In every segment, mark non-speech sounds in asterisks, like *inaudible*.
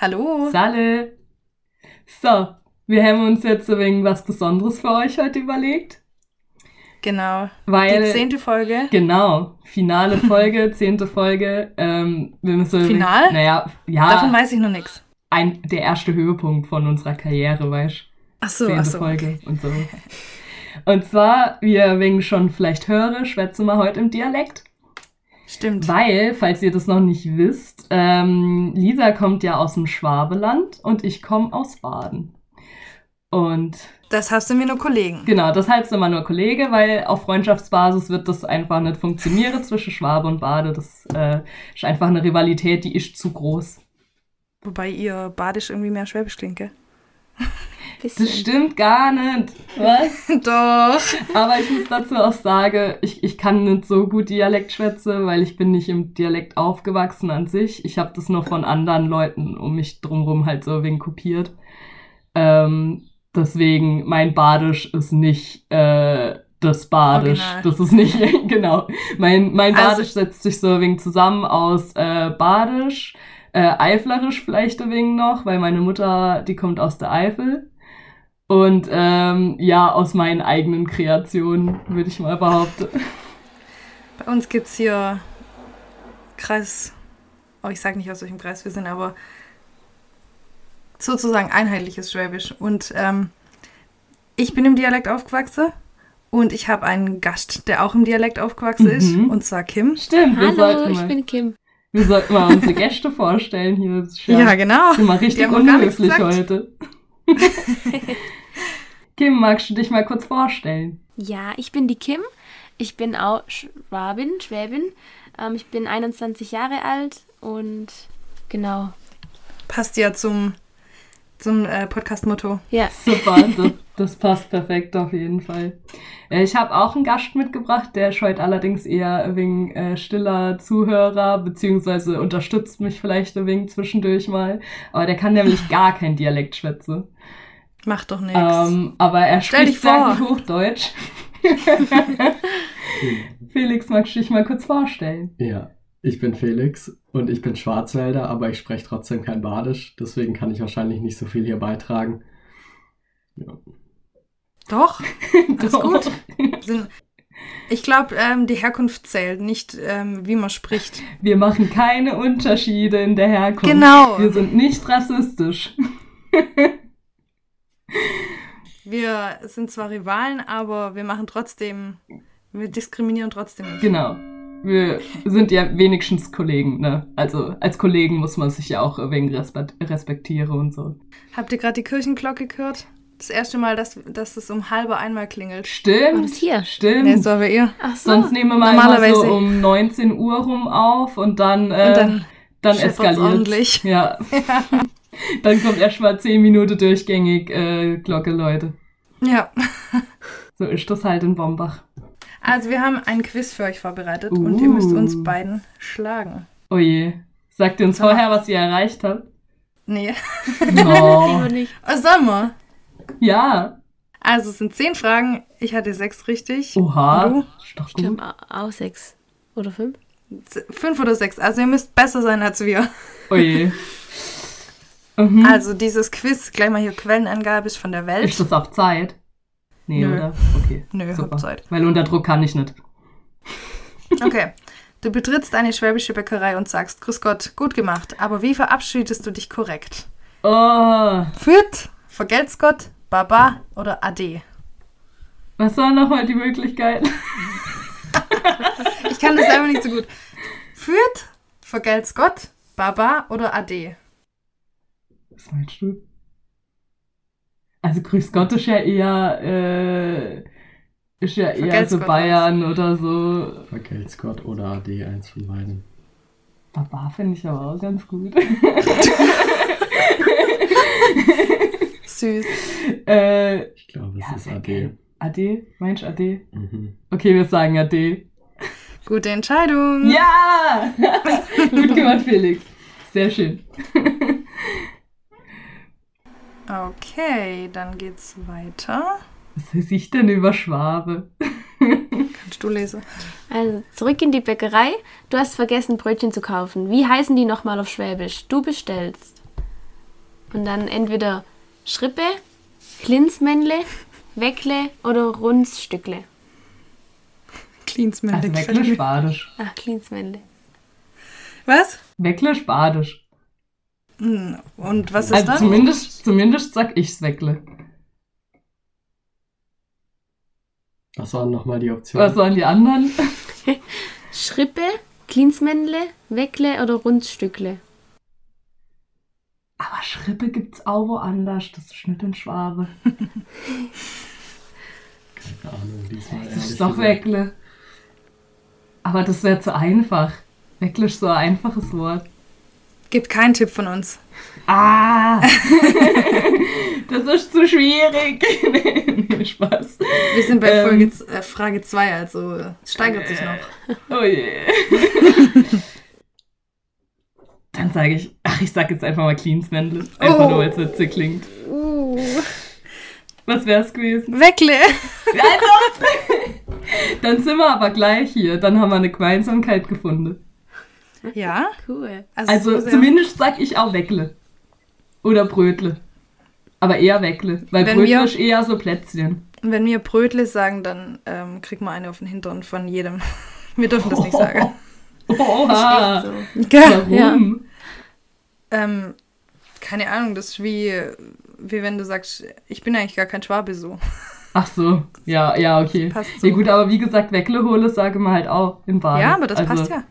Hallo. Salle. So, wir haben uns jetzt wenig was Besonderes für euch heute überlegt. Genau. Weil, Die zehnte Folge. Genau, finale Folge, *laughs* zehnte Folge. Ähm, wir müssen, Final? Naja, ja, Davon weiß ich noch nichts. ein, der erste Höhepunkt von unserer Karriere, weißt du? Ach so, zehnte ach so. Folge und so. Und zwar, wir wegen schon vielleicht höre, schwätzen wir heute im Dialekt. Stimmt. Weil, falls ihr das noch nicht wisst, ähm, Lisa kommt ja aus dem Schwabeland und ich komme aus Baden. Und Deshalb sind wir nur Kollegen. genau, deshalb sind wir nur Kollege, weil auf Freundschaftsbasis wird das einfach nicht funktionieren *laughs* zwischen Schwabe und Bade. Das äh, ist einfach eine Rivalität, die ist zu groß. Wobei ihr Badisch irgendwie mehr Schwäbisch klingt, gell? *laughs* Das stimmt gar nicht. Was? *laughs* Doch. Aber ich muss dazu auch sagen, ich, ich kann nicht so gut Dialekt schwätzen, weil ich bin nicht im Dialekt aufgewachsen an sich. Ich habe das nur von anderen Leuten um mich drumherum halt so wegen kopiert. Ähm, deswegen, mein Badisch ist nicht äh, das Badisch. Original. Das ist nicht, *laughs* genau. Mein, mein Also- Badisch setzt sich so wenig zusammen aus äh, Badisch, äh, Eiflerisch vielleicht ein wenig noch, weil meine Mutter, die kommt aus der Eifel. Und ähm, ja, aus meinen eigenen Kreationen, würde ich mal behaupten. Bei uns gibt's hier Kreis. Oh, ich sag nicht, aus welchem Kreis wir sind, aber sozusagen einheitliches Schwäbisch. Und ähm, ich bin im Dialekt aufgewachsen und ich habe einen Gast, der auch im Dialekt aufgewachsen ist, Mhm. und zwar Kim. Stimmt, Hallo, ich mal, bin Kim. Wir sollten mal unsere Gäste vorstellen hier. Das ist Ja, genau. sind wir richtig unhöflich gesagt. heute. *laughs* Kim, magst du dich mal kurz vorstellen? Ja, ich bin die Kim. Ich bin auch Schwabin, Schwäbin. Ähm, ich bin 21 Jahre alt und genau. Passt ja zum, zum äh, Podcast-Motto. Ja, Super, *laughs* das, passt perfekt auf jeden Fall. Äh, Ich habe auch einen Gast mitgebracht, der ist heute allerdings eher wenig äh, stiller Zuhörer, beziehungsweise unterstützt mich vielleicht ein wenig zwischendurch mal. Aber der kann nämlich *laughs* gar kein Dialekt schwätzen. Macht doch nichts. Ähm, aber er Stell spricht dich vor. sehr gut Hochdeutsch. *laughs* Felix, magst du dich mal kurz vorstellen? Ja, ich bin Felix und ich bin Schwarzwälder, aber ich spreche trotzdem kein Badisch, deswegen kann ich wahrscheinlich nicht so viel hier beitragen. Ja. Doch, *laughs* Alles Doch. gut. ich glaube, ähm, die Herkunft zählt, nicht ähm, wie man spricht. Wir machen keine Unterschiede in der Herkunft. Genau. Wir sind nicht rassistisch. *laughs* Wir sind zwar Rivalen, aber wir machen trotzdem, wir diskriminieren trotzdem nicht. Genau. Wir sind ja wenigstens Kollegen, ne? Also als Kollegen muss man sich ja auch wegen Respekt respektieren und so. Habt ihr gerade die Kirchenglocke gehört? Das erste Mal, dass, dass es um halbe einmal klingelt. war Stimmt. das hier? Stimmt. Nee, so wie ihr. Ach so. Sonst nehmen wir mal immer Normalerweise- so um 19 Uhr rum auf und dann, äh, Und dann dann eskaliert. ordentlich. Ja. *laughs* dann kommt erst mal 10 Minuten durchgängig äh, Glocke, Leute. Ja. So ist das halt in Bombach. Also wir haben ein Quiz für euch vorbereitet und ihr müsst Uh. uns beiden schlagen. Oh je. Sagt ihr uns Sag mal. vorher, was ihr erreicht habt? Nee. No. *laughs* Lieber nicht. Was sollen wir? Ja. Also es sind zehn Fragen. Ich hatte sechs richtig. Oha. Du? Ist doch Ich gut. glaube auch sechs oder fünf. Fünf oder sechs. Also ihr müsst besser sein als wir. Oh je. *laughs* Mhm. Also dieses Quiz, gleich mal hier Quellenangabe ist von der Welt. Ist das auf Zeit? Nee, Nö. oder? Okay. Nö, Super. hab Zeit. Weil unter Druck kann ich nicht. *laughs* Okay. Du betrittst eine schwäbische Bäckerei und sagst, Grüß Gott, gut gemacht. Aber wie verabschiedest du dich korrekt? Oh. Fürth, vergelt's Gott, Baba oder Ade? Was war nochmal die Möglichkeit? Ich kann das selber nicht so gut. Fürth, vergelt's Gott, Baba oder Ade? Was meinst du? Also Grüß Gott ist ja eher, äh, ist ja eher Vergelt's so Gott Bayern oder so. Vergelt's Gott oder AD, eins von beiden. Baba finde ich aber auch ganz gut. *laughs* *laughs* Süß. *laughs* äh, Ich glaube, es Ja, ist AD. Ade? Meinst du Ade? Mhm. Okay, wir sagen Ade. Gute Entscheidung. Ja! *laughs* Gut gemacht, Felix. Sehr schön. *laughs* Okay, dann geht's weiter. Was weiß ich denn über Schwabe? Kannst du lesen? Also zurück in die Bäckerei. Du hast vergessen, Brötchen zu kaufen. Wie heißen die nochmal auf Schwäbisch? Du bestellst. Und dann entweder Schrippe, Klinsmännle, Weckle oder Runzstückle. Cleansmännle. Also Weckle mir. Badisch. Ach, Klinsmännle. Was? Weckle Badisch. Hm, Und was ist Also dann? zumindest, zumindest sag ich's Weckle. Was waren nochmal die Optionen? Was waren die anderen? *laughs* Schrippe, Klinsmännle, Weckle oder Runzstückle. Aber Schrippe gibt's auch woanders. Das ist nicht in Schwabe. Keine Ahnung, diesmal Das ist doch. Weckle. Aber das wäre zu einfach. Weckle ist so ein einfaches Wort. Gibt keinen Tipp von uns. Ah! *laughs* das ist zu schwierig. *laughs* nee, Spaß. Wir sind bei Ähm. Folge, z- äh, Frage 2, also äh, es steigert sich noch. Oh je. *laughs* Dann sage ich, ach, ich sag jetzt einfach mal Cleansmännle. Einfach Oh. nur, weil es witzig klingt. Uh. Was wär's gewesen? Weckle! *laughs* Dann sind wir aber gleich hier. Dann haben wir eine Gemeinsamkeit gefunden. Ja? Cool. Also so sehr- zumindest sag ich auch Weckle. Oder Brötle. Aber eher Weckle. Weil Wenn Brötle wir- ist eher so Plätzchen. Wenn wir Brötle sagen, dann ähm, kriegt man eine auf den Hintern von jedem. *laughs* Wir dürfen das nicht sagen. *laughs* Oha. So. Warum? Ähm, keine Ahnung, das ist wie, wie wenn du sagst, ich bin eigentlich gar kein Schwabe so. *laughs* Ach so. Ja, ja, okay. Passt so. Ja gut, aber wie gesagt, Weckle hole sage man halt auch im Bad. Ja, aber das also, passt ja.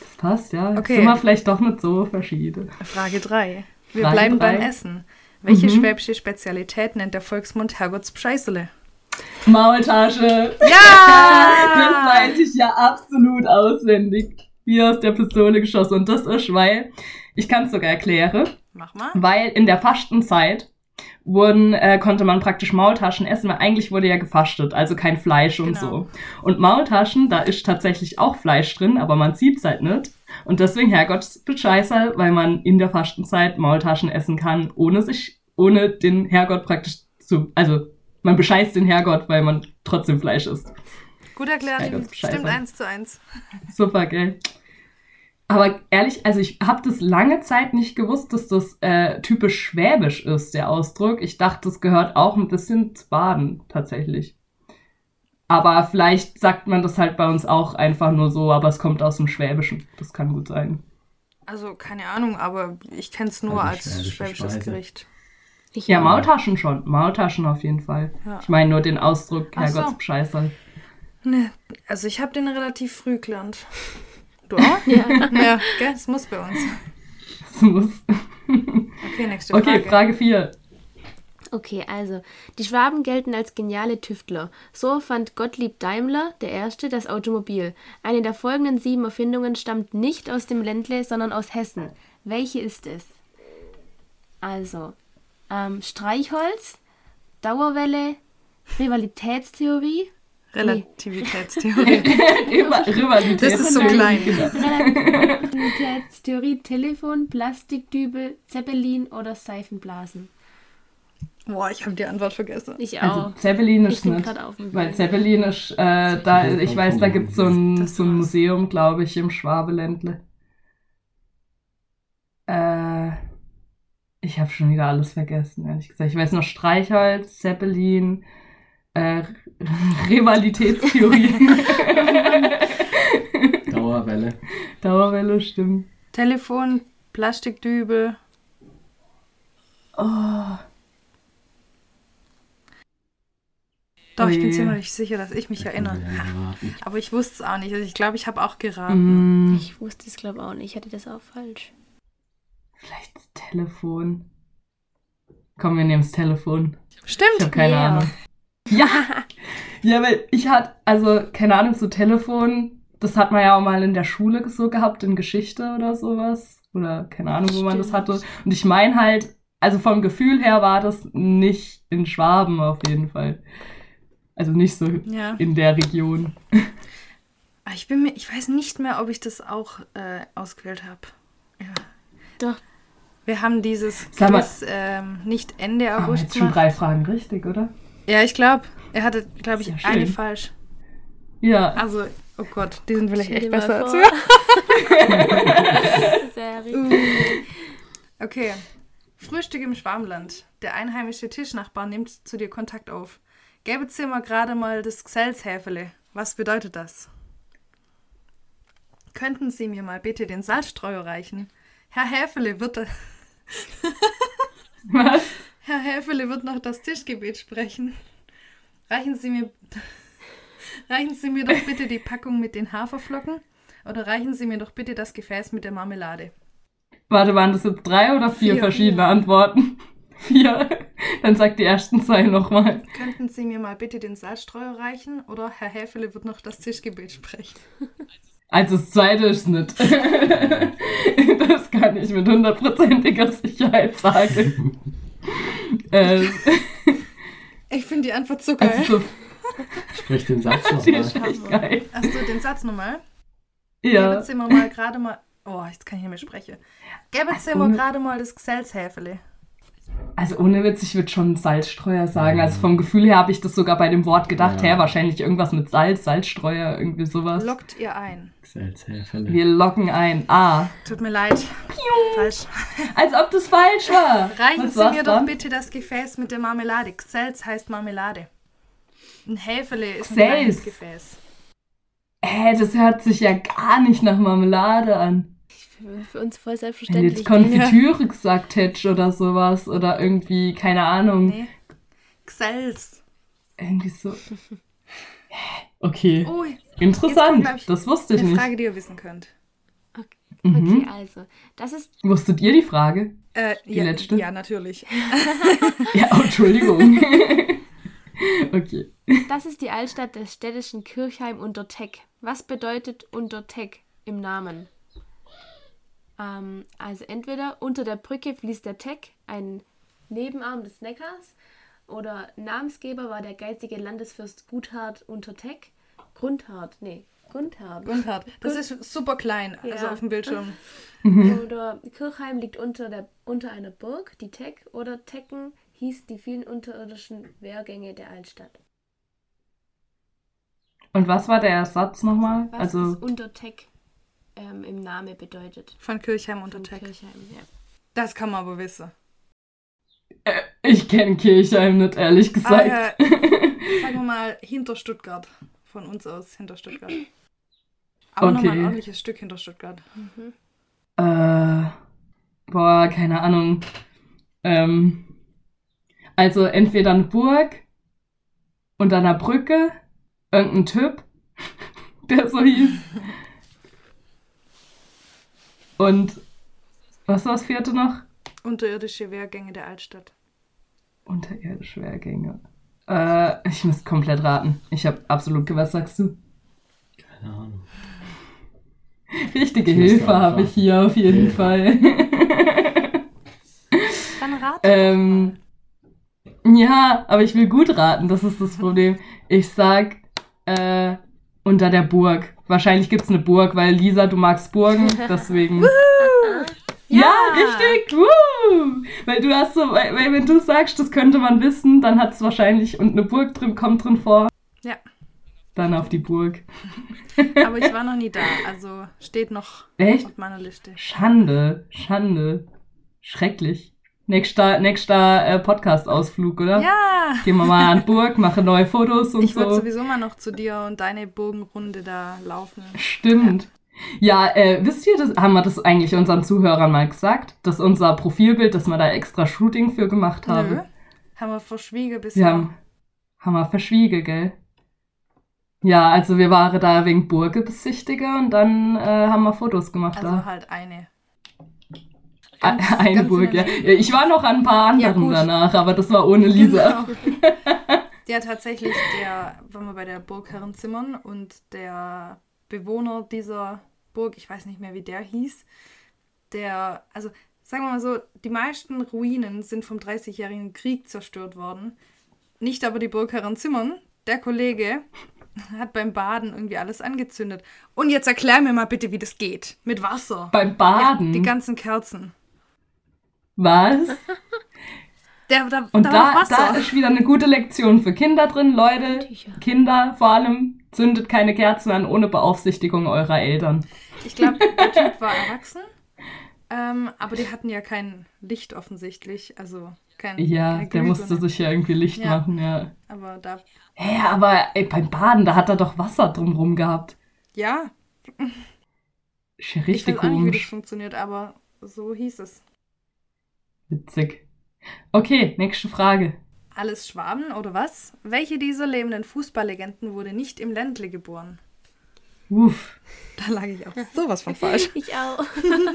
Das passt, ja. Okay. Sind wir vielleicht doch nicht so verschieden. Frage 3. Wir Frage bleiben drei. beim Essen. Welche Mhm. schwäbische Spezialität nennt der Volksmund Herrgottspscheißele? Maultasche. Ja! *laughs* Das weiß ich ja absolut auswendig. Wie aus der Pistole geschossen. Und das ist, weil, ich kann es sogar erklären, Mach mal. weil in der Fastenzeit wurden, äh, konnte man praktisch Maultaschen essen, weil eigentlich wurde ja gefastet, also kein Fleisch und Genau. so. Und Maultaschen, da ist tatsächlich auch Fleisch drin, aber man sieht's halt nicht. Und deswegen Herrgottsbescheißer, weil man in der Fastenzeit Maultaschen essen kann, ohne sich, ohne den Herrgott praktisch zu, also man bescheißt den Herrgott, weil man trotzdem Fleisch isst. Gut erklärt. Stimmt eins zu eins. Super, gell? Aber ehrlich, also ich habe das lange Zeit nicht gewusst, dass das äh, typisch schwäbisch ist, der Ausdruck. Ich dachte, das gehört auch ein bisschen zu Baden tatsächlich. Aber vielleicht sagt man das halt bei uns auch einfach nur so, aber es kommt aus dem Schwäbischen. Das kann gut sein. Also keine Ahnung, aber ich kenne es nur Also als schwäbische schwäbisches Speise. Gericht. Ich Ja. Maultaschen schon. Maultaschen auf jeden Fall. Ja. Ich meine nur den Ausdruck Ach so. Herrgottsbescheißer. Ne, also ich habe den relativ früh gelernt. Du auch? Ja. *laughs* ja, gell? Das muss bei uns. Das muss. Okay, nächste Okay, Frage. Frage 4. Okay, also, die Schwaben gelten als geniale Tüftler. So fand Gottlieb Daimler, der Erste, das Automobil. Eine der folgenden sieben Erfindungen stammt nicht aus dem Ländle, sondern aus Hessen. Welche ist es? Also, ähm, Streichholz, Dauerwelle, Rivalitätstheorie, Relativitätstheorie. *laughs* Rivalität. Das ist so klein. Relativitätstheorie, Telefon, Plastikdübel, Zeppelin oder Seifenblasen. Boah, ich habe die Antwort vergessen. Ich Also auch. Zeppelin Ich ist nicht. gerade auf dem Weil. Zeppelin ist, äh, da, ich weiß, da gibt es so ein, Das so ein. Museum, glaube ich, im Schwabeländle. Äh, ich habe schon wieder alles vergessen, ehrlich gesagt. Ich weiß noch Streichholz, Zeppelin, äh, *laughs* Rivalitätstheorie. *laughs* Dauerwelle. Dauerwelle, stimmt. Telefon, Plastikdübel. Oh, Doch, ich bin Oje. ziemlich sicher, dass ich mich erinnere. Ja, geraten. *laughs* Aber ich wusste es auch nicht. Also ich glaube, ich habe auch geraten. mm, Ich wusste es, glaube ich, auch nicht. Ich hatte das auch falsch. vielleicht das Telefon. Komm, wir nehmen das Telefon. Ich Stimmt. habe keine Ja. Ahnung. Ja! Ja, weil ich hatte, also, keine Ahnung, so Telefon, das hat man ja auch mal in der Schule so gehabt, in Geschichte oder sowas. Oder keine Ahnung, wo man das hatte. Und ich meine halt, also vom Gefühl her war das nicht in Schwaben auf jeden Fall. Also nicht so Ja. in der Region. Ah, Ich bin mir, ich weiß nicht mehr, ob ich das auch äh, ausgewählt habe. Ja. Doch. Wir haben dieses Quiz ähm, nicht Ende August jetzt schon drei Fragen richtig, oder? Ja, ich glaube, er hatte, glaube ich, schön. eine falsch. Ja. Also, oh Gott, die sind vielleicht echt besser als *laughs* wir. Sehr *laughs* richtig. Okay. Frühstück im Schwarmland. Der einheimische Tischnachbar nimmt zu dir Kontakt auf. Gäbe Zimmer gerade mal das Gselshäfele. Was bedeutet das? Könnten Sie mir mal bitte den Salzstreuer reichen? Herr Häfele wird, Was? Herr Häfele wird noch das Tischgebet sprechen. Reichen Sie mir, reichen Sie mir doch bitte die Packung mit den Haferflocken oder reichen Sie mir doch bitte das Gefäß mit der Marmelade. Warte, waren das jetzt drei oder vier, Vier. verschiedene Antworten? *laughs* Vier. Dann sag die ersten zwei nochmal. Könnten Sie mir mal bitte den Salzstreuer reichen oder Herr Häfele wird noch das Tischgebet sprechen. Also das zweite ist nicht. *laughs* das kann ich mit hundertprozentiger Sicherheit sagen. *laughs* äh, Ich finde die Antwort so geil. also so, *laughs* Sprich den Satz *laughs* nochmal. Achso, den Satz nochmal. Ja. Gäbe Zimmer mal gerade mal. Oh, jetzt kann ich nicht mehr sprechen. Gäbe Also Zimmer ohne- gerade mal das Gselshäfele. Also ohne Witz, ich würde schon Salzstreuer sagen. Also vom Gefühl her habe ich das sogar bei dem Wort gedacht. Ja. Hä, wahrscheinlich irgendwas mit Salz, Salzstreuer, irgendwie sowas. Lockt ihr ein. Salzhäfele. Wir locken ein. Ah. Tut mir leid. Falsch. *laughs* Als ob das falsch war. Reichen Sie mir dann? doch bitte das Gefäß mit der Marmelade. Gselz heißt Marmelade. Ein Häfele ist ein Gselz. kleines Gefäß. Hä, das hört sich ja gar nicht nach Marmelade an. Für, uns voll Wenn selbstverständlich. jetzt Konfitüre gesagt hättest oder sowas oder irgendwie, keine Ahnung, Nee. Gselz. irgendwie so. Okay, Oh, jetzt interessant. kommt, ich, das wusste ich eine nicht. Frage, die ihr wissen könnt. Mhm. Okay, also, das ist Wusstet ihr die Frage? Äh, Die ja, letzte? Ja, natürlich. *laughs* Ja, oh, Entschuldigung. *laughs* okay. Das ist die Altstadt des städtischen Kirchheim unter Teck. Was bedeutet unter Teck im Namen? Ähm, also entweder unter der Brücke fließt der Teck, ein Nebenarm des Neckars, oder Namensgeber war der geizige Landesfürst Guthard unter Teck. Grundhard, nee, Gundhard. Gundhard. Das ist super klein, also Ja. auf dem Bildschirm. Oder Kirchheim liegt unter, der, unter einer Burg, die Teck, oder Tecken hieß die vielen unterirdischen Wehrgänge der Altstadt. Und was war der Satz nochmal? Was Also, das unter Teck ähm, im Name bedeutet. Von Kirchheim unter Teck. Kirchheim, ja. Das kann man aber wissen. äh, ich kenne Kirchheim nicht, ehrlich gesagt. Ah, ja. Sagen wir mal hinter Stuttgart. Von uns aus hinter Stuttgart. Aber nochmal ein Okay. ordentliches Stück hinter Stuttgart. Äh, boah, keine Ahnung. Ähm, also entweder eine Burg und dann eine Brücke, irgendein Typ, *laughs* der so hieß. Und was war das vierte noch? Unterirdische Wehrgänge der Altstadt. Unterirdische Wehrgänge. Äh, ich muss komplett raten. Ich habe absolut was sagst du? Keine Ahnung. Richtige Hilfe habe ich hier auf jeden Okay. Fall. Dann rat Ähm, ja, aber ich will gut raten, das ist das Problem. Ich sag, äh, unter der Burg. Wahrscheinlich gibt's eine Burg, weil Lisa, du magst Burgen, *laughs* deswegen. Richtig! Woo! Weil du hast so, weil, weil wenn du sagst, das könnte man wissen, dann hat's wahrscheinlich und eine Burg drin, kommt drin vor. Ja. Dann auf die Burg. *laughs* Aber ich war noch nie da, also steht noch Echt? auf meiner Liste. Schande, Schande. Schrecklich. Nächster, nächster äh, Podcast-Ausflug, oder? Ja! Gehen wir mal an die Burg, machen neue Fotos und Ich würde so. sowieso mal noch zu dir und deine Burgenrunde da laufen. Stimmt. Ja, äh, wisst ihr, das, haben wir das eigentlich unseren Zuhörern mal gesagt, dass unser Profilbild, dass wir da extra Shooting für gemacht haben? Nö. Haben wir verschwiegen bisher. Wir haben, haben wir verschwiegen, gell? Ja, also wir waren da wegen Burge besichtiger und dann äh, haben wir Fotos gemacht Also da. halt eine. A- ganz- *laughs* Eine ganz Burg, in ja. Ich war noch an ein paar Ja, anderen gut. danach, aber das war ohne Lisa. *laughs* Genau. Ja, tatsächlich, der, waren wir bei der Burg Herrenzimmern und der Bewohner dieser Burg, ich weiß nicht mehr, wie der hieß, der, also sagen wir mal so, die meisten Ruinen sind vom Dreißigjährigen Krieg zerstört worden. Nicht aber die Burg Herrenzimmern. Der Kollege *laughs* hat beim Baden irgendwie alles angezündet. Und jetzt erklär mir mal bitte, wie das geht. Mit Wasser. Beim Baden. Ja, die ganzen Kerzen. Was? *laughs* Der, da, Und da da, ist wieder eine gute Lektion für Kinder drin, Leute. Tücher. Kinder vor allem, zündet keine Kerzen an ohne Beaufsichtigung eurer Eltern. Ich glaube, der Typ *laughs* war erwachsen. Ähm, aber die hatten ja kein Licht offensichtlich. Also kein. Ja, kein der musste sich ja irgendwie Licht Ja. machen, ja. Aber da. Hä, aber ey, beim Baden, da hat er doch Wasser drumrum gehabt. Ja, Ist ja ich richtig weiß auch nicht, wie das funktioniert, aber so hieß es. Witzig. Okay, nächste Frage. Alles Schwaben oder was? Welche dieser lebenden Fußballlegenden wurde nicht im Ländle geboren? Uff. Da lag ich auch sowas von falsch. *laughs* Ich auch.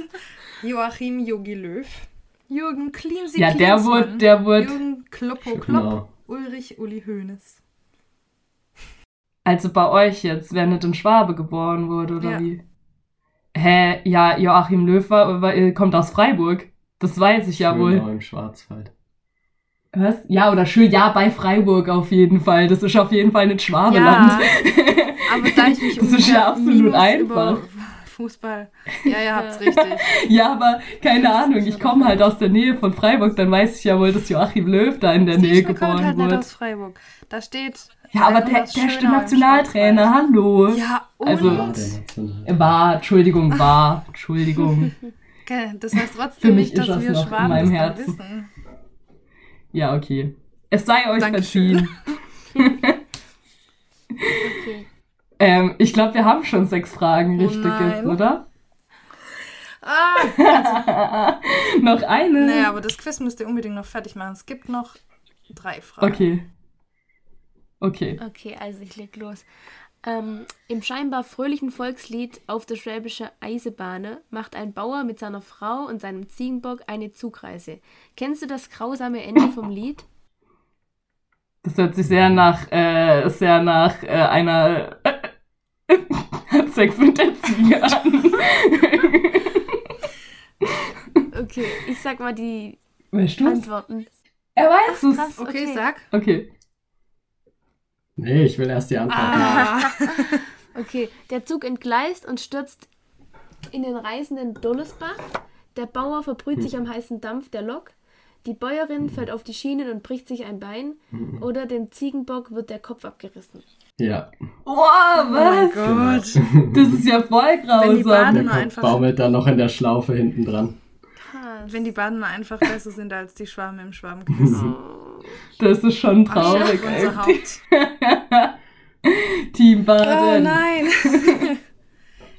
*laughs* Joachim Jogi Löw, Jürgen Klinsi Ja, der wurde, der wurde, Jürgen Kloppo Klopp, Genau. Ulrich Uli Hoeneß. also bei euch jetzt, wer nicht in Schwabe geboren wurde, oder Ja. wie? Hä, ja, Joachim Löw war, war, äh, kommt aus Freiburg. Das weiß ich ja wohl. Schönau im Schwarzwald. Was? Ja, oder schön, ja, bei Freiburg auf jeden Fall. Das ist auf jeden Fall nicht Schwabeland. aber da ich mich *laughs* Das ist ja absolut Minus einfach. Fußball. Ja, ihr habt's richtig. *laughs* Ja, aber keine Ahnung, ich komme halt aus der Nähe von Freiburg, dann weiß ich ja wohl, dass Joachim Löw da in der Nähe du, kommt geboren halt nicht wurde. aus Freiburg. Da steht. Ja, aber er der, der ist Nationaltrainer, hallo. Ja, und? Also- War der National- War, Entschuldigung, war, Entschuldigung. *laughs* Okay, das heißt Für trotzdem mich nicht, dass ist das wir noch in Schwaben meinem das dann Herzen. wissen. Ja, okay. Es sei euch Dankeschön. verziehen. *laughs* Okay. Ähm, ich glaube, wir haben schon sechs Fragen Oh richtig nein. jetzt, oder? Ah, *laughs* noch eine? naja, aber das Quiz müsst ihr unbedingt noch fertig machen. Es gibt noch drei Fragen. Okay. Okay. Okay, also ich leg los. Ähm, Im scheinbar fröhlichen Volkslied Auf der Schwäbische Eisebahne macht ein Bauer mit seiner Frau und seinem Ziegenbock eine Zugreise. Kennst du das grausame Ende vom Lied? Das hört sich sehr nach, äh, sehr nach äh, einer äh, hat Sex mit der Ziege an. Okay, ich sag mal die weißt du's? Antworten. Er weiß es. Okay, Okay. sag. Okay. Nee, ich will erst die Antwort. Ah. *laughs* Okay, der Zug entgleist und stürzt in den reißenden Dollesbach. Der Bauer verbrüht sich am heißen Dampf der Lok. Die Bäuerin fällt auf die Schienen und bricht sich ein Bein. Oder dem Ziegenbock wird der Kopf abgerissen. Ja. Wow, Oh mein was? Gott. Genau. Das ist ja voll Wenn die grausam. Bade Der nur Kopf einfach- baumelt dann noch in der Schlaufe hinten dran. Krass. Wenn die Badener einfach besser *laughs* sind als die Schwaben im Schwabenquiz. Das ist schon Ach, traurig. unser ey. Haupt. *laughs* Team Oh Baden. nein. *laughs*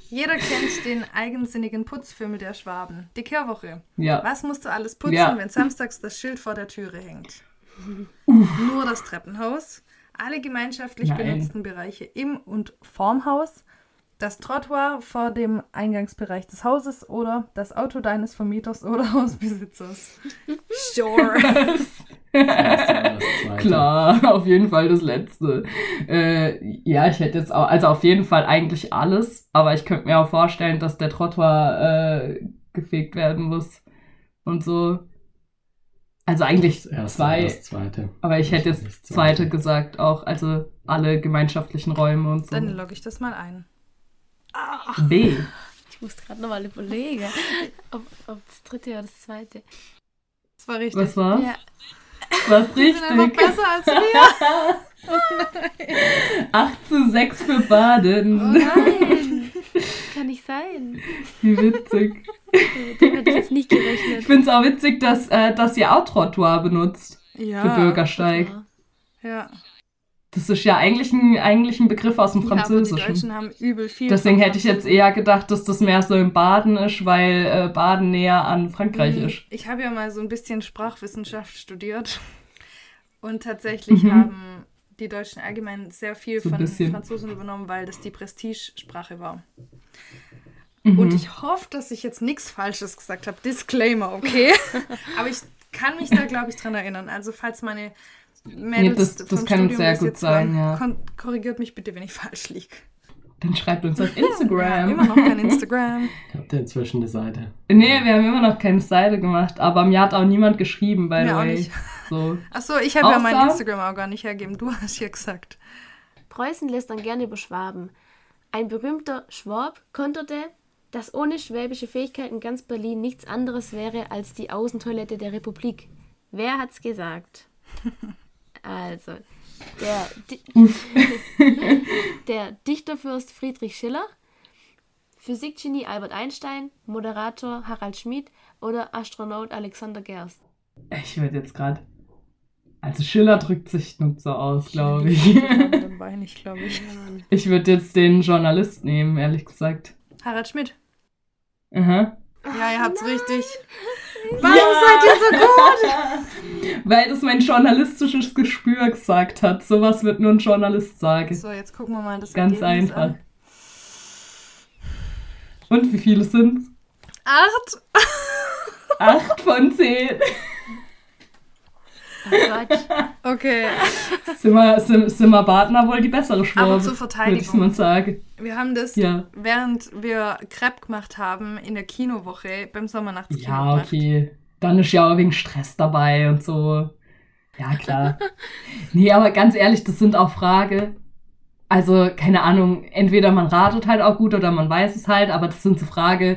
Jeder kennt den eigensinnigen Putzfimmel der Schwaben. Die Kehrwoche. Ja. Was musst du alles putzen, Ja. wenn samstags das Schild vor der Türe hängt? Nur das Treppenhaus, alle gemeinschaftlich Nein. benutzten Bereiche im und vorm Haus, das Trottoir vor dem Eingangsbereich des Hauses oder das Auto deines Vermieters oder *laughs* Hausbesitzers. Sure. *laughs* Zweite. Klar, *laughs* auf jeden Fall das letzte. Äh, ja, ich hätte jetzt auch, also auf jeden Fall eigentlich alles, aber ich könnte mir auch vorstellen, dass der Trottoir äh, gefegt werden muss und so. Also eigentlich Das erste zwei, das zweite. aber ich hätte jetzt Das zweite gesagt auch, also alle gemeinschaftlichen Räume und so. Dann logge ich das mal ein. B. Ich muss gerade nochmal überlegen, ob, ob das dritte oder das zweite. Das war richtig. Was war's? Ja, Was Die sind einfach richtig? besser als wir. *laughs* 8 zu 6 für Baden. Oh nein! Kann nicht sein. Wie witzig. Mit dem hätte ich jetzt nicht Ich gerechnet. finde es auch witzig, dass, äh, dass ihr auch Trottoir benutzt Ja. für Bürgersteig. Ja. Das ist ja eigentlich ein, eigentlich ein Begriff aus dem ja, aber die Französischen. Deutschen haben übel viel. Deswegen hätte ich jetzt eher gedacht, dass das mehr so im Baden ist, weil äh, Baden näher an Frankreich Mhm. ist. Ich habe ja mal so ein bisschen Sprachwissenschaft studiert. Und tatsächlich Mhm. haben die Deutschen allgemein sehr viel So von bisschen. Franzosen übernommen, weil das die Prestigesprache war. Mhm. Und ich hoffe, dass ich jetzt nichts Falsches gesagt habe. Disclaimer, okay? *laughs* Aber ich kann mich da, glaube ich, dran erinnern. Also, falls meine Mädels das- das vom kann Studium sehr gut sein, ja. korrigiert mich bitte, wenn ich *laughs* falsch liege. Dann schreibt uns auf Ja, Instagram. immer noch kein Instagram. *laughs* Habt ihr inzwischen eine Seite? nee, wir haben immer noch keine Seite gemacht, aber mir hat auch niemand geschrieben, by the auch way. nicht. So. *laughs* Achso, ich habe ja mein Instagram auch gar nicht hergeben. Du hast ja gesagt. Preußen lässt dann gerne über Schwaben. Ein berühmter Schwab konterte, dass ohne schwäbische Fähigkeiten ganz Berlin nichts anderes wäre als die Außentoilette der Republik. Wer hat's gesagt? Also, der, *laughs* der Dichterfürst Friedrich Schiller, Physikgenie Albert Einstein, Moderator Harald Schmid oder Astronaut Alexander Gerst? Ich würde jetzt gerade. Also Schiller drückt sich nicht so aus, glaube ich. Ich nicht, glaube ich. Ich würde jetzt den Journalist nehmen, ehrlich gesagt. Harald Schmidt. Aha. Ja, ihr habt's richtig. Warum seid ihr so gut? *laughs* Weil das mein journalistisches Gespür gesagt hat. Sowas wird nur ein Journalist sagen. So, jetzt gucken wir mal das Ganz Ergebnis einfach. an. Und wie viele sind's? Acht. *laughs* Acht von zehn. Oh. Okay, *laughs* Sind wir, sind, sind wir Badner wohl die bessere Schwabe? aber zur Würde ich Verteidigung. sagen. Wir haben das, Ja. während wir Crepe gemacht haben, in der Kinowoche beim Sommernachtskino Ja, gemacht. Dann ist ja auch wegen Stress dabei und so. Ja, klar. *laughs* nee, aber ganz ehrlich, das sind auch Frage. Also, keine Ahnung, entweder man ratet halt auch gut oder man weiß es halt, aber das sind so Frage,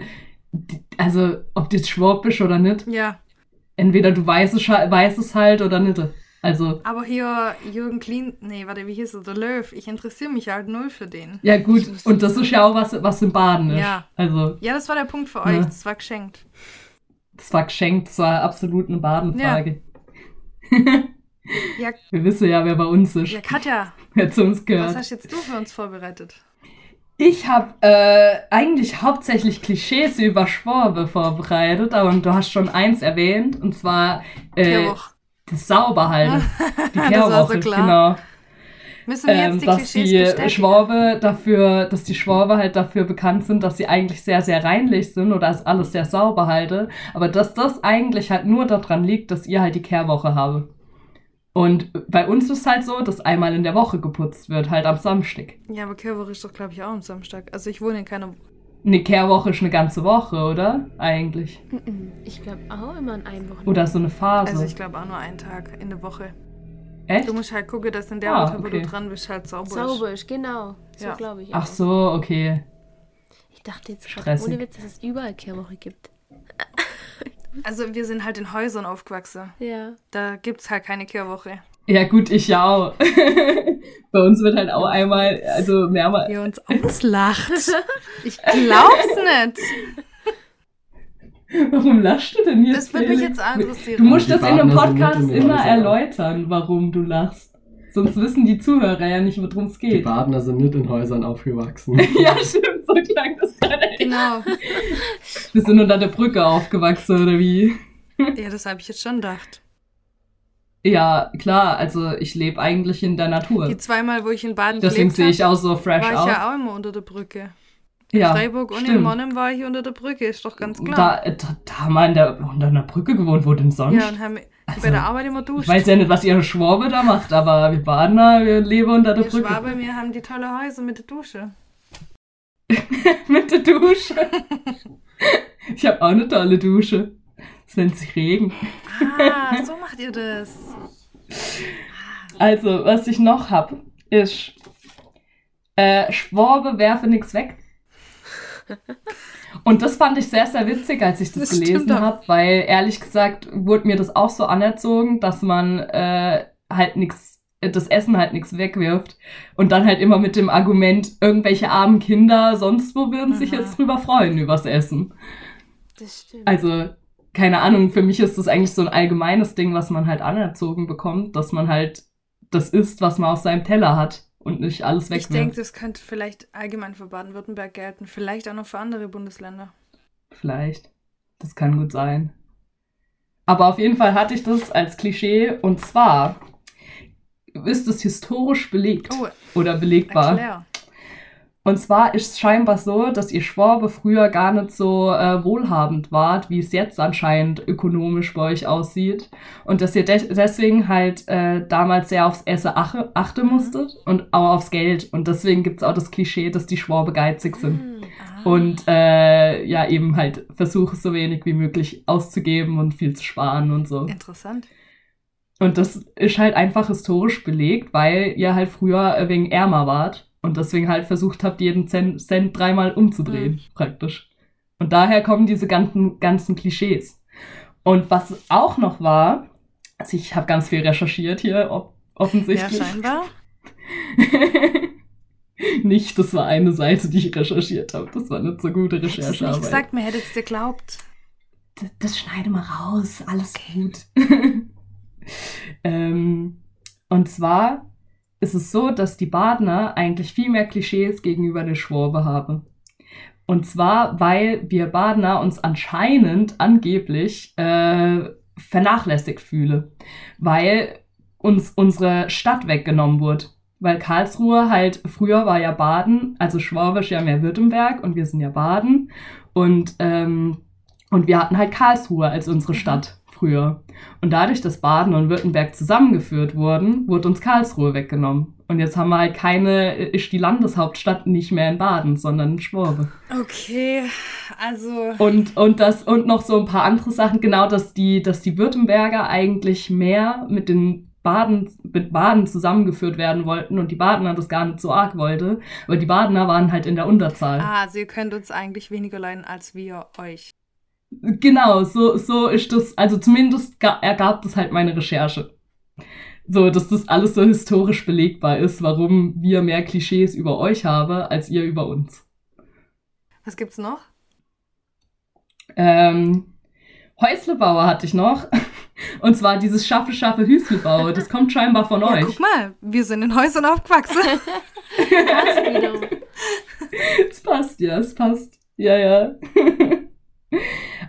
die- also, ob du jetzt Schwab bist oder nicht. Ja, Entweder du weißt es, weißt es halt oder nicht. Also, aber hier Jürgen Klin, nee, warte, wie hieß er, der Löw, ich interessiere mich halt null für den. ja gut, und das ist ja auch was, was im Baden ist. Ja. Also, Ja, das war der Punkt für euch, das war geschenkt. Das war geschenkt, das war absolut eine Badenfrage. Ja, *laughs* Wir wissen ja, wer bei uns ist, ja Katja, wer zu uns gehört. was hast jetzt du für uns vorbereitet? Ich habe äh, eigentlich hauptsächlich Klischees über Schwabe vorbereitet, aber du hast schon eins erwähnt, und zwar äh, das Sauberhalten. *laughs* Die Das war so Kehrwoche, klar. genau. Müssen wir jetzt Ähm, die dass Klischees die bestätigen? Schwabe dafür, dass die Schwabe halt dafür bekannt sind, dass sie eigentlich sehr, sehr reinlich sind oder dass alles sehr sauber halte, aber dass das eigentlich halt nur daran liegt, dass ihr halt die Kehrwoche habe. Und bei uns ist halt so, dass einmal in der Woche geputzt wird, halt am Samstag. Ja, aber Kehrwoche ist doch, glaube ich, auch am Samstag. Also ich wohne in keiner... Eine Kehrwoche ist eine ganze Woche, oder? Eigentlich. Ich glaube auch immer an einem Wochenende. Oder so eine Phase. Also ich glaube auch nur einen Tag in der Woche. Echt? Du musst halt gucken, dass in der Ah, Woche, wo okay. du dran bist, halt sauber, Sauber ist, genau. So Ja. glaube ich. Ach auch. so, okay. Ich dachte jetzt gerade ohne Witz, dass es überall Kehrwoche gibt. ist. *laughs* Also wir sind halt in Häusern aufgewachsen. Ja. Da gibt es halt keine Kehrwoche. Ja, gut, ich ja auch. *laughs* Bei uns wird halt auch einmal, also mehrmals. Ihr uns auslacht. *laughs* Ich glaub's nicht. Warum lachst du denn jetzt? Das würde mich jetzt interessieren. Du musst Die das in einem Podcast immer erläutern, warum du lachst. Sonst wissen die Zuhörer ja nicht, worum es Die geht. Badener sind nicht in Häusern aufgewachsen. *laughs* ja, stimmt, so klang das gerade. Genau. *laughs* Wir sind unter der Brücke aufgewachsen, oder wie? Ja, das habe ich jetzt schon gedacht. Ja, klar, also ich lebe eigentlich in der Natur. Die zweimal, wo ich in Baden Deswegen gelebt sehe ich habe, auch so fresh war ich aus. ja auch immer unter der Brücke. In ja, Freiburg und in stimmt. Monnem war ich unter der Brücke, ist doch ganz klar. Da, da, da haben wir in der, unter einer Brücke gewohnt, wo denn sonst? ja, und haben Also, bei der Arbeit immer ich duscht. weiß ja nicht, was ihre Schwabe da macht, aber wir Badener, wir leben unter der Die Brücke. Schwabe, wir haben die tolle Häuser mit der Dusche. *laughs* Mit der Dusche. ich habe auch eine tolle Dusche. Das nennt sich Regen. Ah, *laughs* so macht ihr das. Also, was ich noch hab, ist äh, Schwabe werfe nix weg. Und das fand ich sehr, sehr witzig, als ich das, Das gelesen habe, weil ehrlich gesagt wurde mir das auch so anerzogen, dass man äh, halt äh, das Essen halt nichts wegwirft. Und dann halt immer mit dem Argument, irgendwelche armen Kinder sonst wo würden sich Aha. jetzt drüber freuen übers Essen. Das stimmt. Also, keine Ahnung, für mich ist das eigentlich so ein allgemeines Ding, was man halt anerzogen bekommt, dass man halt das isst, was man auf seinem Teller hat und nicht alles Ich wegwirft. denke, das könnte vielleicht allgemein für Baden-Württemberg gelten. Vielleicht auch noch für andere Bundesländer. Vielleicht. Das kann gut sein. Aber auf jeden Fall hatte ich das als Klischee und zwar ist es historisch belegt Oh, oder belegbar. erklär. Und zwar ist es scheinbar so, dass ihr Schwabe früher gar nicht so äh, wohlhabend wart, wie es jetzt anscheinend ökonomisch bei euch aussieht. Und dass ihr de deswegen halt äh, damals sehr aufs Essen ache achten Mhm. musstet und auch aufs Geld. Und deswegen gibt es auch das Klischee, dass die Schwabe geizig sind. Hm. Ah. Und äh, ja, eben halt versuche so wenig wie möglich auszugeben und viel zu sparen und so. Interessant. Und das ist halt einfach historisch belegt, weil ihr halt früher wegen ärmer wart und deswegen halt versucht habt, jeden Cent, dreimal umzudrehen, Mhm. praktisch. Und daher kommen diese ganzen, ganzen Klischees. Und was auch noch war, also ich habe ganz viel recherchiert hier, ob, Ja, offensichtlich. scheinbar. *laughs* nicht, das war eine Seite, die ich recherchiert habe. Das war nicht so gute Hättest du nicht gesagt, mir hättet es dir glaubt. das, das schneide mal raus, alles gut. *laughs* ähm, und zwar ist es so, dass die Badner eigentlich viel mehr Klischees gegenüber der Schwabe haben. Und zwar, weil wir Badner uns anscheinend angeblich äh, vernachlässigt fühlen, weil uns unsere Stadt weggenommen wurde. Weil Karlsruhe halt, früher war ja Baden, also Schwabisch ja mehr Württemberg und wir sind ja Baden. Und ähm, und wir hatten halt Karlsruhe als unsere Stadt früher. Und dadurch, dass Baden und Württemberg zusammengeführt wurden, wurde uns Karlsruhe weggenommen. Und jetzt haben wir halt keine, ist die Landeshauptstadt nicht mehr in Baden, sondern in Schwabe. Okay, also. Und, und das, und noch so ein paar andere Sachen, genau, dass die, dass die Württemberger eigentlich mehr mit den Baden, mit Baden zusammengeführt werden wollten und die Badener das gar nicht so arg wollte. Aber die Badener waren halt in der Unterzahl. Ah, also ihr könnt uns eigentlich weniger leiden als wir euch. Genau, so, so ist das, also zumindest ga- ergab das halt meine Recherche. So, dass das alles so historisch belegbar ist, warum wir mehr Klischees über euch haben, als ihr über uns. Was gibt's noch? Ähm, Häuslebauer hatte ich noch. *laughs* Und zwar dieses Schaffe, Schaffe, Hüstelbauer. Das kommt scheinbar von Ja, euch. guck mal, wir sind in Häusern aufgewachsen. *laughs* Das. *laughs* Es passt, ja, es passt. Ja, ja.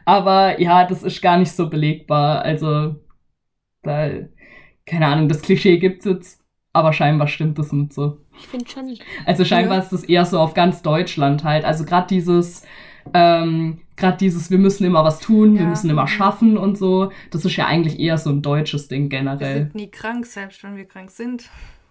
Aber ja, das ist gar nicht so belegbar. Also, da, keine Ahnung, das Klischee gibt's jetzt, aber scheinbar stimmt das nicht so. Ich finde schon. Also scheinbar Ja. ist das eher so auf ganz Deutschland halt. Also gerade dieses, ähm, gerade dieses, wir müssen immer was tun, wir Ja. müssen immer schaffen und so. Das ist ja eigentlich eher so ein deutsches Ding Wir generell. sind nie krank, selbst wenn wir krank sind.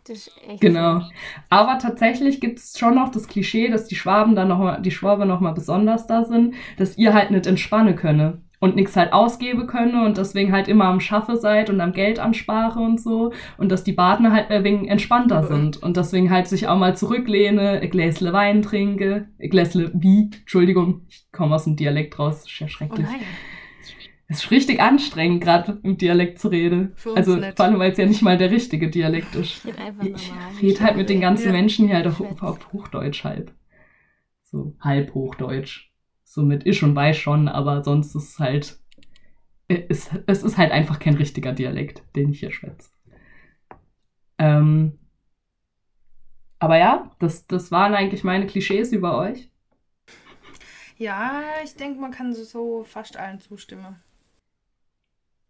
Das ist echt Genau. Aber tatsächlich gibt es schon noch das Klischee, dass die Schwaben dann noch mal, die Schwabe noch mal besonders da sind, dass ihr halt nicht entspannen könne und nichts halt ausgeben könne und deswegen halt immer am Schaffe seid und am Geld anspare und so und dass die Badner halt wenig entspannter Mhm. sind und deswegen halt sich auch mal zurücklehne, ein Gläsle Wein trinke, ein Gläsle wie, Entschuldigung, ich komme aus dem Dialekt raus, das ist ja Oh schrecklich. nein. Es ist richtig anstrengend, gerade im Dialekt zu reden. Also nicht. vor allem, weil es ja nicht mal der richtige Dialekt ist. Ich Ich rede halt mit den ganzen Ja. Menschen hier halt auf, auf Hochdeutsch halb. So halb Hochdeutsch. So mit ich und weiß schon, aber sonst ist es halt. Es, es ist halt einfach kein richtiger Dialekt, den ich hier schwätze. Ähm, aber ja, das, das waren eigentlich meine Klischees über euch. Ja, ich denke, man kann so fast allen zustimmen.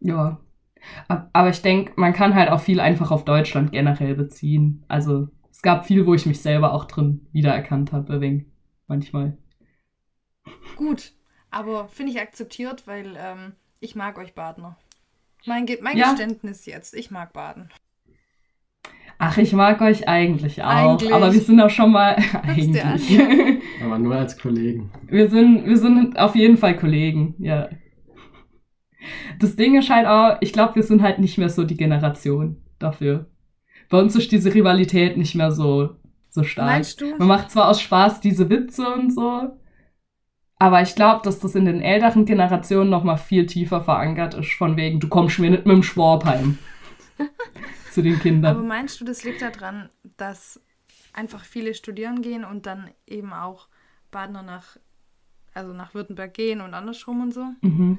Ja. Ab- Aber ich denke, man kann halt auch viel einfach auf Deutschland generell beziehen. Also es gab viel, wo ich mich selber auch drin wiedererkannt habe, wenig. manchmal. Gut, aber finde ich akzeptiert, weil ähm, ich mag euch Badner. Mein, Ge mein Ja. Geständnis jetzt, ich mag Baden. Ach, ich mag euch eigentlich auch. Eigentlich. Aber wir sind auch schon mal. *laughs* Eigentlich. *laughs* Aber nur als Kollegen. wir, sind, wir sind auf jeden Fall Kollegen, ja. Das Ding ist halt auch, ich glaube, wir sind halt nicht mehr so die Generation dafür. Bei uns ist diese Rivalität nicht mehr so, so stark. Meinst du? Man macht zwar aus Spaß diese Witze und so, aber ich glaube, dass das in den älteren Generationen noch mal viel tiefer verankert ist, von wegen, du kommst mir nicht mit dem Schwab heim. *laughs* Zu den Aber Kindern. meinst du, das liegt daran, dass einfach viele studieren gehen und dann eben auch Badner nach, also nach Württemberg gehen und andersrum und so? Mhm.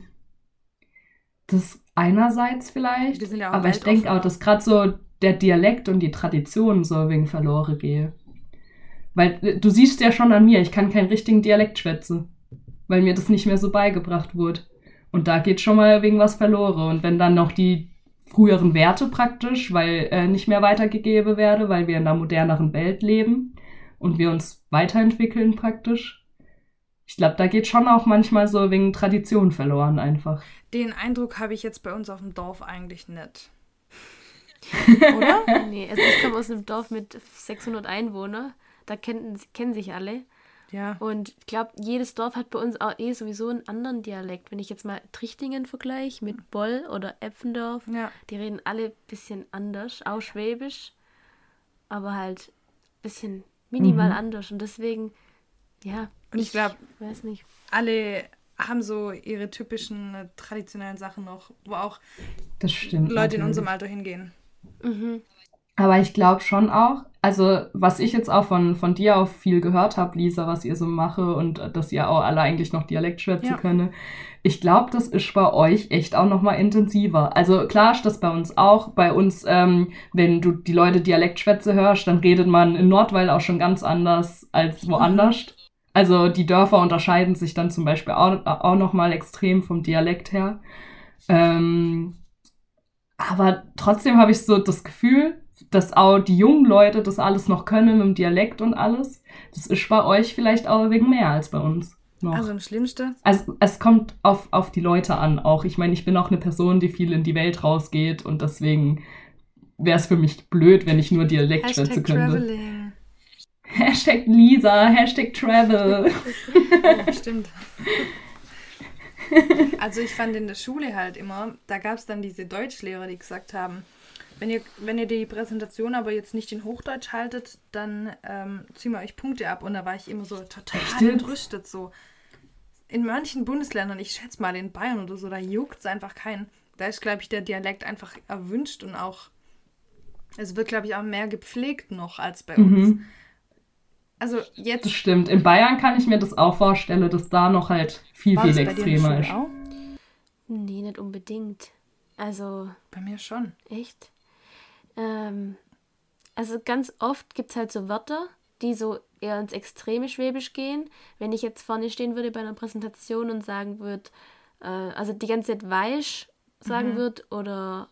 Das einerseits vielleicht, ja aber ich denke auch, dass gerade so der Dialekt und die Tradition so wegen verloren gehe. Weil äh, du siehst ja schon an mir, ich kann keinen richtigen Dialekt schwätzen, weil mir das nicht mehr so beigebracht wurde. Und da geht schon mal wegen was verloren. Und wenn dann noch die früheren Werte praktisch, weil äh, nicht mehr weitergegeben werde, weil wir in einer moderneren Welt leben und wir uns weiterentwickeln praktisch. Ich glaube, da geht schon auch manchmal so wegen Tradition verloren einfach. Den Eindruck habe ich jetzt bei uns auf dem Dorf eigentlich nicht. *laughs* Oder? Nee, also ich komme aus einem Dorf mit 600 Einwohnern. Da kennen, kennen sich alle. Ja. Und ich glaube, jedes Dorf hat bei uns auch eh sowieso einen anderen Dialekt. Wenn ich jetzt mal Trichtingen vergleiche mit Boll oder Eppendorf, Ja. die reden alle ein bisschen anders, auch Schwäbisch, aber halt ein bisschen minimal Mhm. anders. Und deswegen, ja. Und ich glaub- weiß nicht. Alle haben so ihre typischen äh, traditionellen Sachen noch, wo auch Das stimmt. Leute in natürlich. unserem Alter hingehen. Mhm. Aber ich glaube schon auch, also was ich jetzt auch von, von dir auch viel gehört habe, Lisa, was ihr so mache und dass ihr auch alle eigentlich noch Dialekt schwätzen Ja. könne, ich glaube, das ist bei euch echt auch noch mal intensiver. Also klar ist das bei uns auch. Bei uns, ähm, wenn du die Leute Dialektschwätze hörst, dann redet man in Nordweil auch schon ganz anders als woanders. Also die Dörfer unterscheiden sich dann zum Beispiel auch, auch noch mal extrem vom Dialekt her. Ähm, aber trotzdem habe ich so das Gefühl, dass auch die jungen Leute das alles noch können mit dem Dialekt und alles. Das ist bei euch vielleicht auch wegen mehr als bei uns. Noch. Also im Schlimmsten. Also es kommt auf, auf die Leute an auch. Ich meine, ich bin auch eine Person, die viel in die Welt rausgeht und deswegen wäre es für mich blöd, wenn ich nur Dialekt schwätze Hashtag könnte. Traveling. *laughs* Hashtag Lisa, Hashtag Travel. Ja, stimmt. *laughs* Also ich fand in der Schule halt immer, da gab es dann diese Deutschlehrer, die gesagt haben, wenn ihr, wenn ihr die Präsentation aber jetzt nicht in Hochdeutsch haltet, dann ähm, ziehen wir euch Punkte ab. Und da war ich immer so total jetzt? entrüstet. So. In manchen Bundesländern, ich schätze mal in Bayern oder so, da juckt es einfach keinen. Da ist, glaube ich, der Dialekt einfach erwünscht und auch, es wird, glaube ich, auch mehr gepflegt noch als bei uns. Mhm. Also jetzt Das stimmt. In Bayern kann ich mir das auch vorstellen, dass da noch halt viel, war viel extremer ist. auch? Nee, nicht unbedingt. Also, Bei mir schon. echt. Ähm, also ganz oft gibt es halt so Wörter, die so eher ins extreme Schwäbisch gehen. Wenn ich jetzt vorne stehen würde bei einer Präsentation und sagen würde, äh, also die ganze Zeit weich sagen würde oder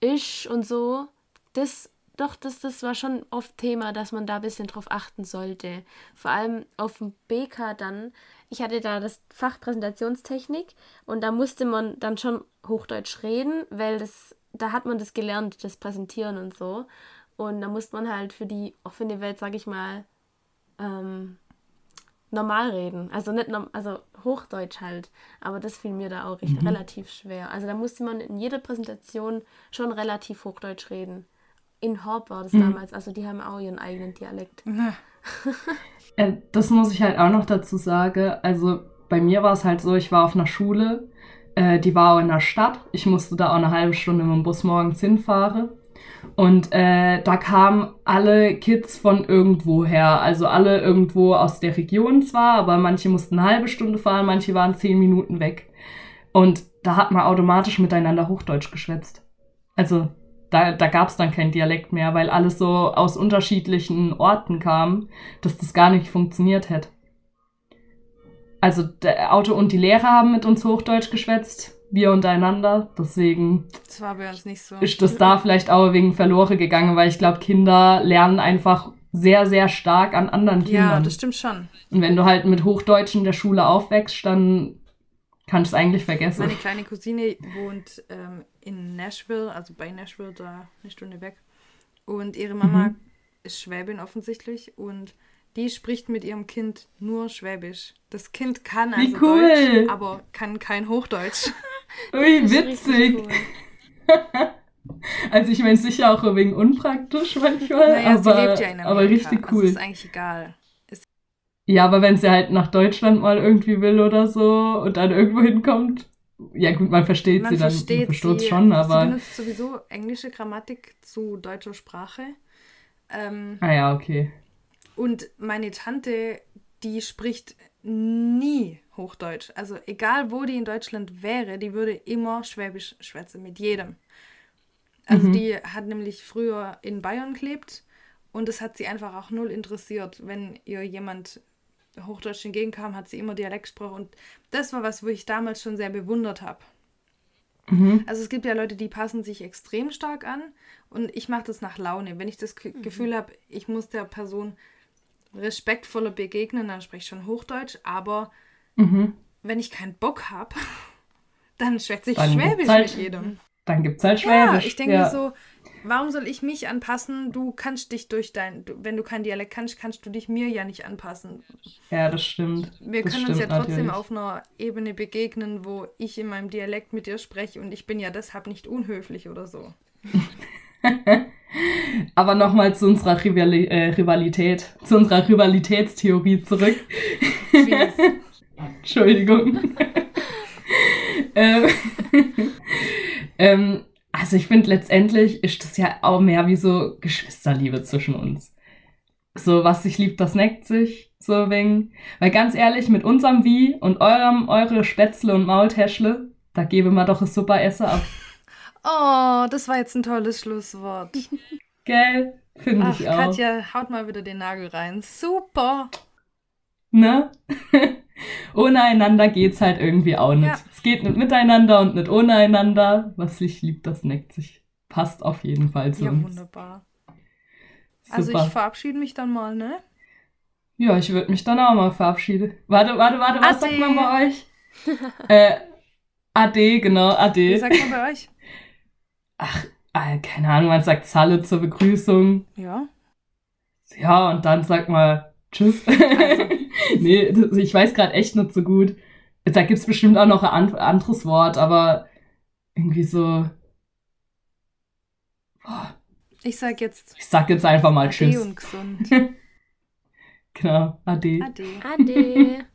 ich und so, das doch, das, das war schon oft Thema, dass man da ein bisschen drauf achten sollte. Vor allem auf dem BK dann. Ich hatte da das Fach Präsentationstechnik und da musste man dann schon Hochdeutsch reden, weil das, da hat man das gelernt, das Präsentieren und so. Und da musste man halt für die offene Welt, sag ich mal, ähm, normal reden. Also nicht norm also Hochdeutsch halt. Aber das fiel mir da auch recht, relativ schwer. Also da musste man in jeder Präsentation schon relativ Hochdeutsch reden. In Horb war das damals, also die haben auch ihren eigenen Dialekt. *laughs* Äh, das muss ich halt auch noch dazu sagen. Also bei mir war es halt so, ich war auf einer Schule, äh, die war auch in der Stadt. Ich musste da auch eine halbe Stunde mit dem Bus morgens hinfahren. Und äh, da kamen alle Kids von irgendwo her. Also alle irgendwo aus der Region zwar, aber manche mussten eine halbe Stunde fahren, manche waren zehn Minuten weg. Und da hat man automatisch miteinander Hochdeutsch geschwätzt. Also da, da gab es dann kein Dialekt mehr, weil alles so aus unterschiedlichen Orten kam, dass das gar nicht funktioniert hätte. Also der Auto und die Lehrer haben mit uns Hochdeutsch geschwätzt, wir untereinander. Deswegen Das war bei uns nicht so. ist das da vielleicht auch wegen verloren gegangen, weil ich glaube, Kinder lernen einfach sehr, sehr stark an anderen Kindern. ja, das stimmt schon. und wenn du halt mit Hochdeutsch in der Schule aufwächst, dann kannst du es eigentlich vergessen. Meine kleine Cousine wohnt ähm, in Nashville, also bei Nashville, da eine Stunde weg. Und ihre Mama Mhm. ist Schwäbin offensichtlich und die spricht mit ihrem Kind nur Schwäbisch. Das Kind kann also cool. Deutsch, aber kann kein Hochdeutsch. *laughs* Ui, witzig. cool. *laughs* Also ich meine sicher auch wegen unpraktisch manchmal, Naja, aber, sie lebt ja aber richtig Also cool. ist eigentlich egal. Ja, aber wenn sie halt nach Deutschland mal irgendwie will oder so und dann irgendwo hinkommt, ja gut, man versteht Man sie dann, versteht versteht sie. schon, Sie aber benutzt sowieso englische Grammatik zu deutscher Sprache. Ähm, ah ja, okay. Und meine Tante, die spricht nie Hochdeutsch. Also egal, wo die in Deutschland wäre, die würde immer Schwäbisch schwätzen mit jedem. Also Mhm. die hat nämlich früher in Bayern gelebt und es hat sie einfach auch null interessiert. Wenn ihr jemand Hochdeutsch entgegenkam, hat sie immer Dialekt gesprochen und das war was, wo ich damals schon sehr bewundert habe. Mhm. Also es gibt ja Leute, die passen sich extrem stark an und ich mache das nach Laune. Wenn ich das Ge- Gefühl habe, ich muss der Person respektvoller begegnen, dann spreche ich schon Hochdeutsch, aber Mhm. wenn ich keinen Bock habe, *laughs* dann schwätze ich Dann Schwäbisch halt mit jedem. Dann gibt's halt Ja, Schwäbisch. ich denke ja. so, warum soll ich mich anpassen? Du kannst dich durch dein, du, wenn du kein Dialekt kannst, kannst du dich mir ja nicht anpassen. Ja, das stimmt. Wir das können uns ja stimmt trotzdem natürlich. auf einer Ebene begegnen, wo ich in meinem Dialekt mit dir spreche und ich bin ja deshalb nicht unhöflich oder so. *laughs* Aber nochmal zu unserer Rivali äh, Rivalität, zu unserer Rivalitätstheorie zurück. *laughs* Entschuldigung. *laughs* ähm, ähm, also ich finde letztendlich ist das ja auch mehr wie so Geschwisterliebe zwischen uns. So, was sich liebt, das neckt sich, so wegen. Weil ganz ehrlich, mit unserem Wie und eurem, eure Spätzle und Maultäschle, da gebe man doch ein super Essen ab. *laughs* Oh, das war jetzt ein tolles Schlusswort. *laughs* Gell? Finde ich auch. Katja, haut mal wieder den Nagel rein. Super. Ne? *laughs* ohne einander geht's halt irgendwie auch nicht. Ja. Es geht nicht miteinander und nicht ohne einander. Was sich liebt, das neckt sich. Passt auf jeden Fall zu Ja, uns. wunderbar. Also Super. ich verabschiede mich dann mal, ne? Ja, ich würde mich dann auch mal verabschieden. Warte, warte, warte, was Ade. sagt man bei euch? *laughs* äh, Ade, genau, Wie Ade. sagt man bei euch? Ach, äh, keine Ahnung, man sagt Salle zur Begrüßung. Ja. Ja, und dann sagt man Tschüss. Also. *laughs* nee, das, ich weiß gerade echt nicht so gut. Da gibt's bestimmt auch noch ein an- anderes Wort, aber irgendwie so. Boah, Ich sag jetzt ich sag jetzt einfach mal Ade Tschüss. und gesund. *laughs* Genau, Ade. Ade. Ade.